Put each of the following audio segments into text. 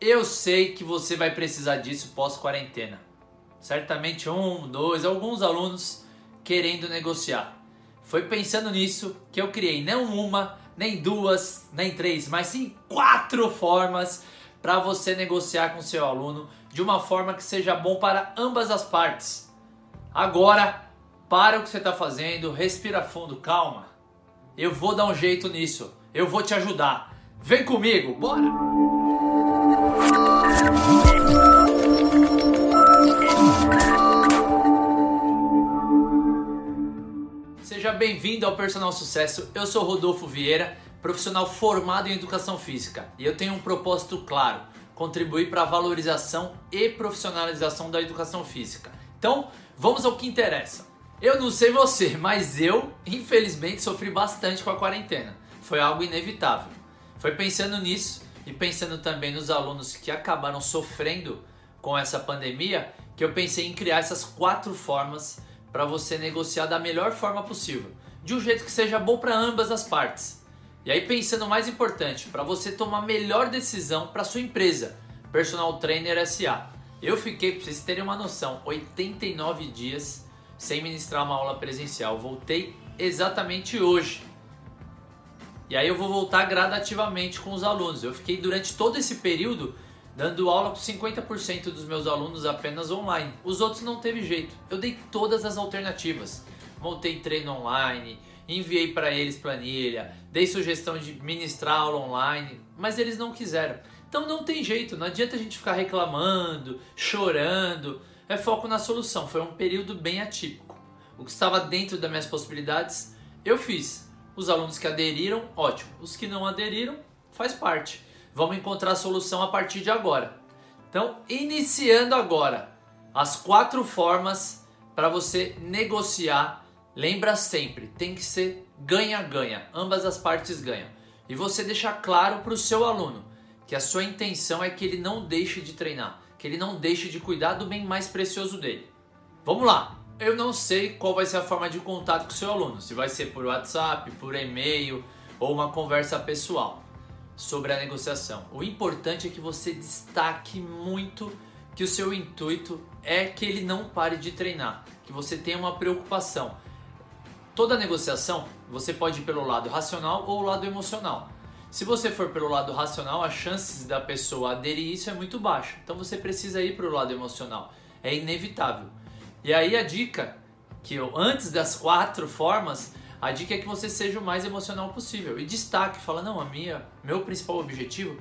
Eu sei que você vai precisar disso pós-quarentena. Certamente um, dois, alguns alunos querendo negociar. Foi pensando nisso que eu criei não uma, nem duas, nem três, mas sim quatro formas para você negociar com seu aluno de uma forma que seja bom para ambas as partes. Agora, para o que você está fazendo, respira fundo, calma. Eu vou dar um jeito nisso. Eu vou te ajudar. Vem comigo, bora! Seja bem-vindo ao Personal Sucesso. Eu sou Rodolfo Vieira, profissional formado em educação física, e eu tenho um propósito claro: contribuir para a valorização e profissionalização da educação física. Então, vamos ao que interessa. Eu não sei você, mas eu, infelizmente, sofri bastante com a quarentena. Foi algo inevitável. Foi pensando nisso e pensando também nos alunos que acabaram sofrendo com essa pandemia que eu pensei em criar essas quatro formas para você negociar da melhor forma possível, de um jeito que seja bom para ambas as partes. E aí pensando mais importante, para você tomar a melhor decisão para sua empresa, Personal Trainer SA. Eu fiquei, para vocês terem uma noção, 89 dias sem ministrar uma aula presencial. Voltei exatamente hoje. E aí eu vou voltar gradativamente com os alunos. Eu fiquei durante todo esse período dando aula com 50% dos meus alunos apenas online. Os outros não teve jeito. Eu dei todas as alternativas. Montei treino online, enviei para eles planilha, dei sugestão de ministrar aula online, mas eles não quiseram. Então não tem jeito, não adianta a gente ficar reclamando, chorando. É foco na solução. Foi um período bem atípico. O que estava dentro das minhas possibilidades, eu fiz. Os alunos que aderiram, ótimo. Os que não aderiram, faz parte. Vamos encontrar a solução a partir de agora. Então, iniciando agora as quatro formas para você negociar. Lembra sempre, tem que ser ganha-ganha. Ambas as partes ganham. E você deixar claro para o seu aluno que a sua intenção é que ele não deixe de treinar que ele não deixe de cuidar do bem mais precioso dele. Vamos lá! Eu não sei qual vai ser a forma de contato com o seu aluno, se vai ser por WhatsApp, por e-mail ou uma conversa pessoal sobre a negociação. O importante é que você destaque muito que o seu intuito é que ele não pare de treinar, que você tenha uma preocupação. Toda negociação você pode ir pelo lado racional ou lado emocional. Se você for pelo lado racional, as chances da pessoa aderir isso é muito baixa. Então você precisa ir para o lado emocional. É inevitável. E aí a dica que eu antes das quatro formas, a dica é que você seja o mais emocional possível e destaque, fala não, a minha, meu principal objetivo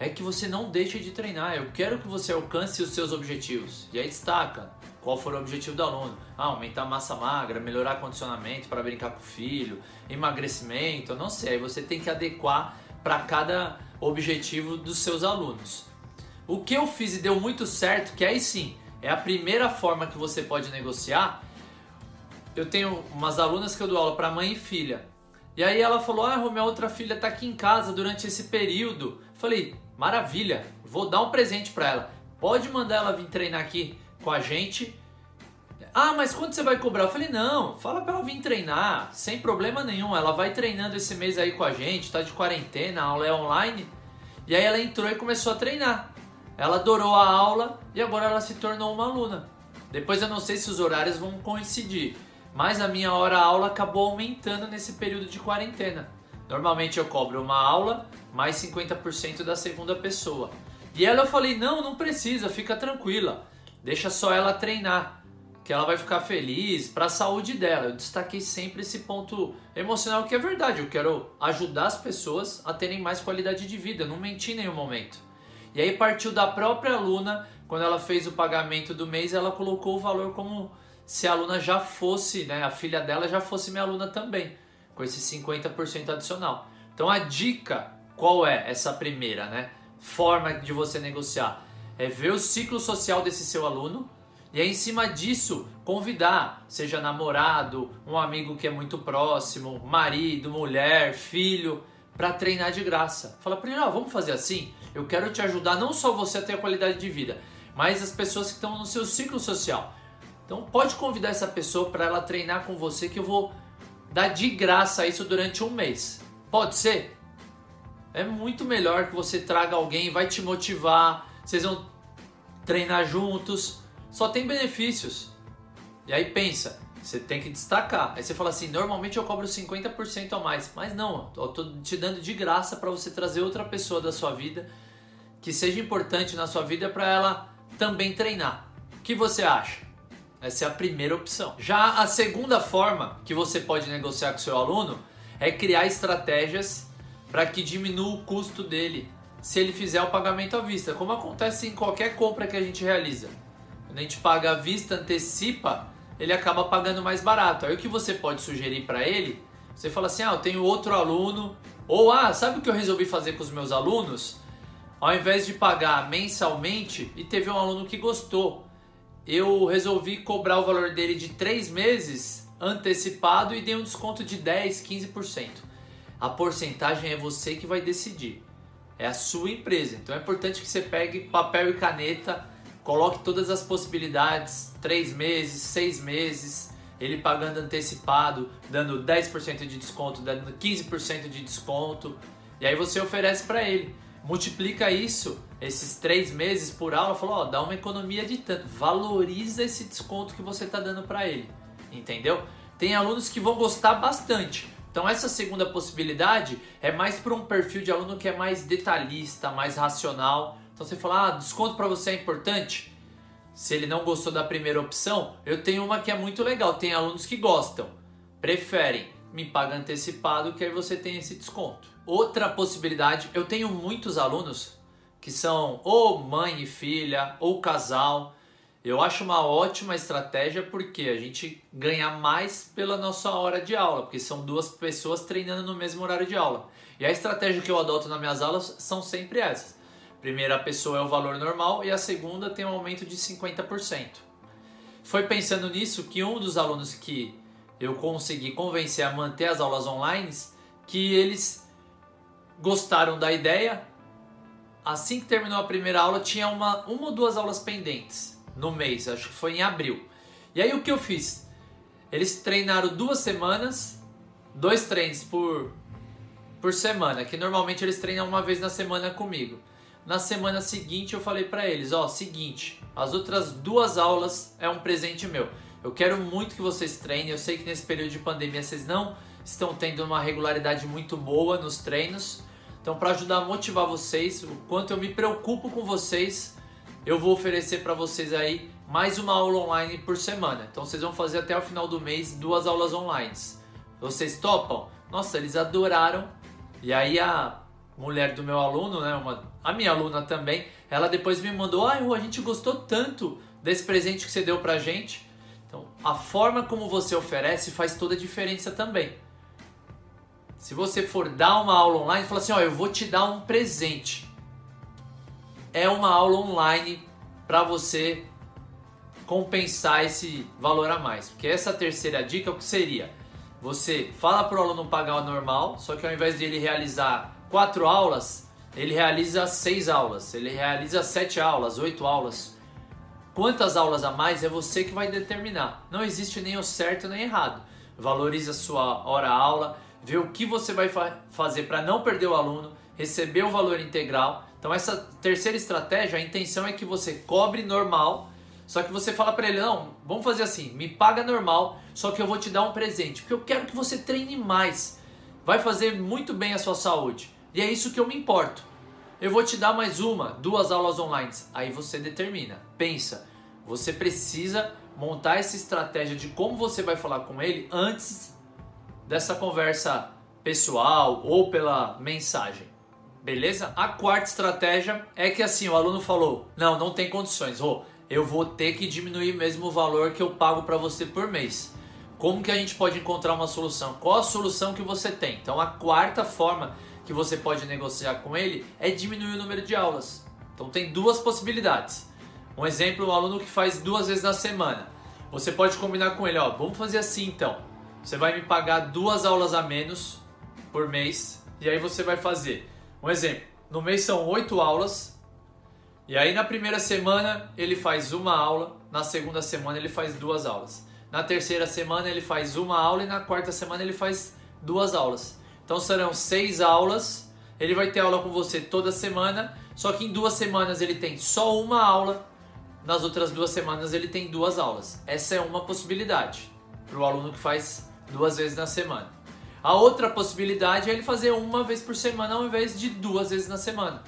é que você não deixe de treinar. Eu quero que você alcance os seus objetivos. E aí destaca qual for o objetivo do aluno. Ah, aumentar a massa magra, melhorar condicionamento para brincar com o filho, emagrecimento, não sei. Aí você tem que adequar para cada objetivo dos seus alunos. O que eu fiz e deu muito certo, que aí sim é a primeira forma que você pode negociar. Eu tenho umas alunas que eu dou aula para mãe e filha. E aí ela falou: "Ah, minha outra filha está aqui em casa durante esse período". Falei: "Maravilha, vou dar um presente para ela. Pode mandar ela vir treinar aqui com a gente ah, mas quando você vai cobrar? Eu falei, não, fala pra ela vir treinar, sem problema nenhum. Ela vai treinando esse mês aí com a gente, tá de quarentena, a aula é online. E aí ela entrou e começou a treinar. Ela adorou a aula e agora ela se tornou uma aluna. Depois eu não sei se os horários vão coincidir, mas a minha hora aula acabou aumentando nesse período de quarentena. Normalmente eu cobro uma aula mais 50% da segunda pessoa. E ela eu falei: "Não, não precisa, fica tranquila. Deixa só ela treinar" que ela vai ficar feliz para a saúde dela. Eu destaquei sempre esse ponto emocional que é verdade. Eu quero ajudar as pessoas a terem mais qualidade de vida. Eu não menti em nenhum momento. E aí partiu da própria aluna, quando ela fez o pagamento do mês, ela colocou o valor como se a aluna já fosse, né, a filha dela já fosse minha aluna também, com esse 50% adicional. Então a dica, qual é essa primeira, né? Forma de você negociar é ver o ciclo social desse seu aluno, e aí, em cima disso, convidar, seja namorado, um amigo que é muito próximo, marido, mulher, filho, para treinar de graça. Fala para ele: oh, vamos fazer assim? Eu quero te ajudar, não só você a ter a qualidade de vida, mas as pessoas que estão no seu ciclo social. Então, pode convidar essa pessoa para ela treinar com você, que eu vou dar de graça isso durante um mês. Pode ser? É muito melhor que você traga alguém, vai te motivar, vocês vão treinar juntos, só tem benefícios. E aí pensa, você tem que destacar. Aí você fala assim, normalmente eu cobro 50% a mais, mas não, eu tô te dando de graça para você trazer outra pessoa da sua vida que seja importante na sua vida para ela também treinar. O que você acha? Essa é a primeira opção. Já a segunda forma que você pode negociar com seu aluno é criar estratégias para que diminua o custo dele se ele fizer o pagamento à vista, como acontece em qualquer compra que a gente realiza. Quando a gente paga à vista, antecipa, ele acaba pagando mais barato. Aí o que você pode sugerir para ele? Você fala assim: "Ah, eu tenho outro aluno", ou "Ah, sabe o que eu resolvi fazer com os meus alunos? Ao invés de pagar mensalmente e teve um aluno que gostou, eu resolvi cobrar o valor dele de três meses antecipado e dei um desconto de 10, 15%. A porcentagem é você que vai decidir. É a sua empresa. Então é importante que você pegue papel e caneta, coloque todas as possibilidades, três meses, seis meses, ele pagando antecipado, dando 10% de desconto, dando 15% de desconto, e aí você oferece para ele. Multiplica isso, esses três meses por aula, falou, ó, dá uma economia de tanto, valoriza esse desconto que você está dando para ele, entendeu? Tem alunos que vão gostar bastante. Então essa segunda possibilidade é mais para um perfil de aluno que é mais detalhista, mais racional. Então você fala, ah, desconto para você é importante. Se ele não gostou da primeira opção, eu tenho uma que é muito legal. Tem alunos que gostam, preferem me paga antecipado, que aí você tem esse desconto. Outra possibilidade, eu tenho muitos alunos que são ou mãe e filha ou casal eu acho uma ótima estratégia porque a gente ganha mais pela nossa hora de aula, porque são duas pessoas treinando no mesmo horário de aula. E a estratégia que eu adoto nas minhas aulas são sempre essas. Primeira pessoa é o valor normal e a segunda tem um aumento de 50%. Foi pensando nisso que um dos alunos que eu consegui convencer a manter as aulas online, que eles gostaram da ideia. Assim que terminou a primeira aula, tinha uma, uma ou duas aulas pendentes no mês, acho que foi em abril. E aí o que eu fiz? Eles treinaram duas semanas, dois treinos por, por semana, que normalmente eles treinam uma vez na semana comigo. Na semana seguinte eu falei para eles, ó, seguinte, as outras duas aulas é um presente meu. Eu quero muito que vocês treinem. Eu sei que nesse período de pandemia vocês não estão tendo uma regularidade muito boa nos treinos. Então, para ajudar a motivar vocês, o quanto eu me preocupo com vocês, eu vou oferecer para vocês aí mais uma aula online por semana. Então vocês vão fazer até o final do mês duas aulas online. Vocês topam? Nossa, eles adoraram. E aí a mulher do meu aluno, né, uma, a minha aluna também, ela depois me mandou: "Ai, a gente gostou tanto desse presente que você deu pra gente". Então, a forma como você oferece faz toda a diferença também. Se você for dar uma aula online, fala assim: "Ó, eu vou te dar um presente" é uma aula online para você compensar esse valor a mais. Porque essa terceira dica o que seria? Você fala para o aluno pagar o normal, só que ao invés de ele realizar quatro aulas, ele realiza seis aulas, ele realiza sete aulas, oito aulas. Quantas aulas a mais é você que vai determinar. Não existe nem o certo nem errado. Valorize a sua hora aula, vê o que você vai fa fazer para não perder o aluno, receber o valor integral então essa terceira estratégia, a intenção é que você cobre normal, só que você fala para ele, não, vamos fazer assim, me paga normal, só que eu vou te dar um presente, porque eu quero que você treine mais. Vai fazer muito bem a sua saúde. E é isso que eu me importo. Eu vou te dar mais uma, duas aulas online. Aí você determina. Pensa, você precisa montar essa estratégia de como você vai falar com ele antes dessa conversa pessoal ou pela mensagem. Beleza? A quarta estratégia é que assim, o aluno falou: "Não, não tem condições. Oh, eu vou ter que diminuir mesmo o valor que eu pago para você por mês". Como que a gente pode encontrar uma solução? Qual a solução que você tem? Então, a quarta forma que você pode negociar com ele é diminuir o número de aulas. Então, tem duas possibilidades. Um exemplo, um aluno que faz duas vezes na semana. Você pode combinar com ele, ó, vamos fazer assim então. Você vai me pagar duas aulas a menos por mês e aí você vai fazer um exemplo, no mês são oito aulas, e aí na primeira semana ele faz uma aula, na segunda semana ele faz duas aulas. Na terceira semana ele faz uma aula e na quarta semana ele faz duas aulas. Então serão seis aulas, ele vai ter aula com você toda semana, só que em duas semanas ele tem só uma aula, nas outras duas semanas ele tem duas aulas. Essa é uma possibilidade para o aluno que faz duas vezes na semana. A outra possibilidade é ele fazer uma vez por semana ao invés de duas vezes na semana.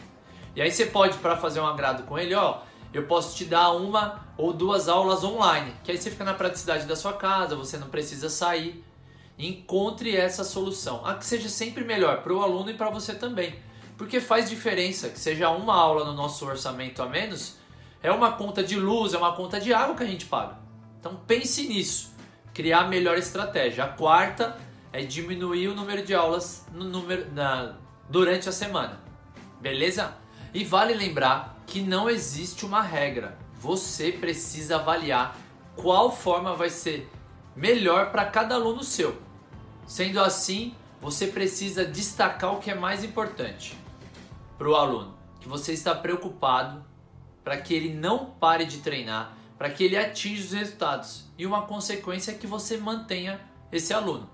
E aí você pode, para fazer um agrado com ele, ó, eu posso te dar uma ou duas aulas online, que aí você fica na praticidade da sua casa, você não precisa sair. Encontre essa solução, a que seja sempre melhor para o aluno e para você também, porque faz diferença que seja uma aula no nosso orçamento a menos, é uma conta de luz, é uma conta de água que a gente paga. Então pense nisso, criar a melhor estratégia. A quarta é diminuir o número de aulas no número, na, durante a semana, beleza? E vale lembrar que não existe uma regra. Você precisa avaliar qual forma vai ser melhor para cada aluno seu. Sendo assim, você precisa destacar o que é mais importante para o aluno, que você está preocupado para que ele não pare de treinar, para que ele atinja os resultados e uma consequência é que você mantenha esse aluno.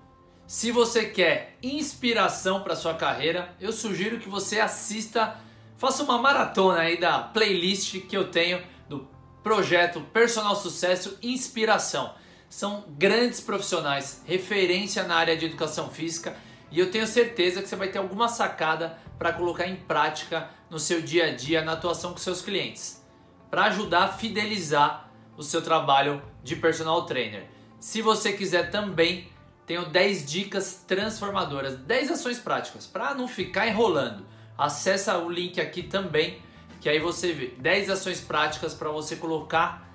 Se você quer inspiração para sua carreira, eu sugiro que você assista, faça uma maratona aí da playlist que eu tenho do projeto Personal Sucesso Inspiração são grandes profissionais, referência na área de educação física e eu tenho certeza que você vai ter alguma sacada para colocar em prática no seu dia a dia na atuação com seus clientes, para ajudar a fidelizar o seu trabalho de personal trainer. Se você quiser também, tenho 10 dicas transformadoras, 10 ações práticas para não ficar enrolando. Acessa o link aqui também, que aí você vê 10 ações práticas para você colocar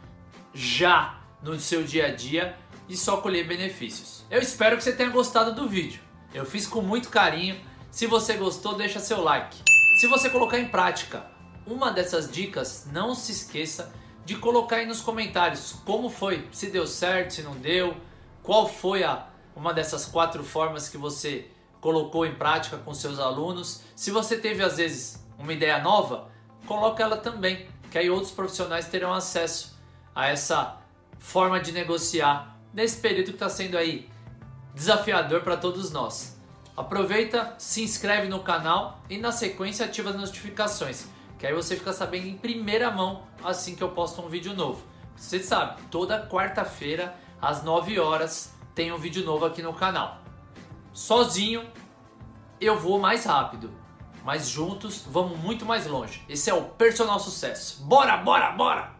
já no seu dia a dia e só colher benefícios. Eu espero que você tenha gostado do vídeo. Eu fiz com muito carinho. Se você gostou, deixa seu like. Se você colocar em prática uma dessas dicas, não se esqueça de colocar aí nos comentários como foi, se deu certo, se não deu, qual foi a uma dessas quatro formas que você colocou em prática com seus alunos. Se você teve às vezes uma ideia nova, coloca ela também, que aí outros profissionais terão acesso a essa forma de negociar nesse período que está sendo aí desafiador para todos nós. Aproveita, se inscreve no canal e na sequência ativa as notificações, que aí você fica sabendo em primeira mão assim que eu posto um vídeo novo. Você sabe, toda quarta-feira às 9 horas tem um vídeo novo aqui no canal. Sozinho eu vou mais rápido, mas juntos vamos muito mais longe. Esse é o personal sucesso. Bora, bora, bora!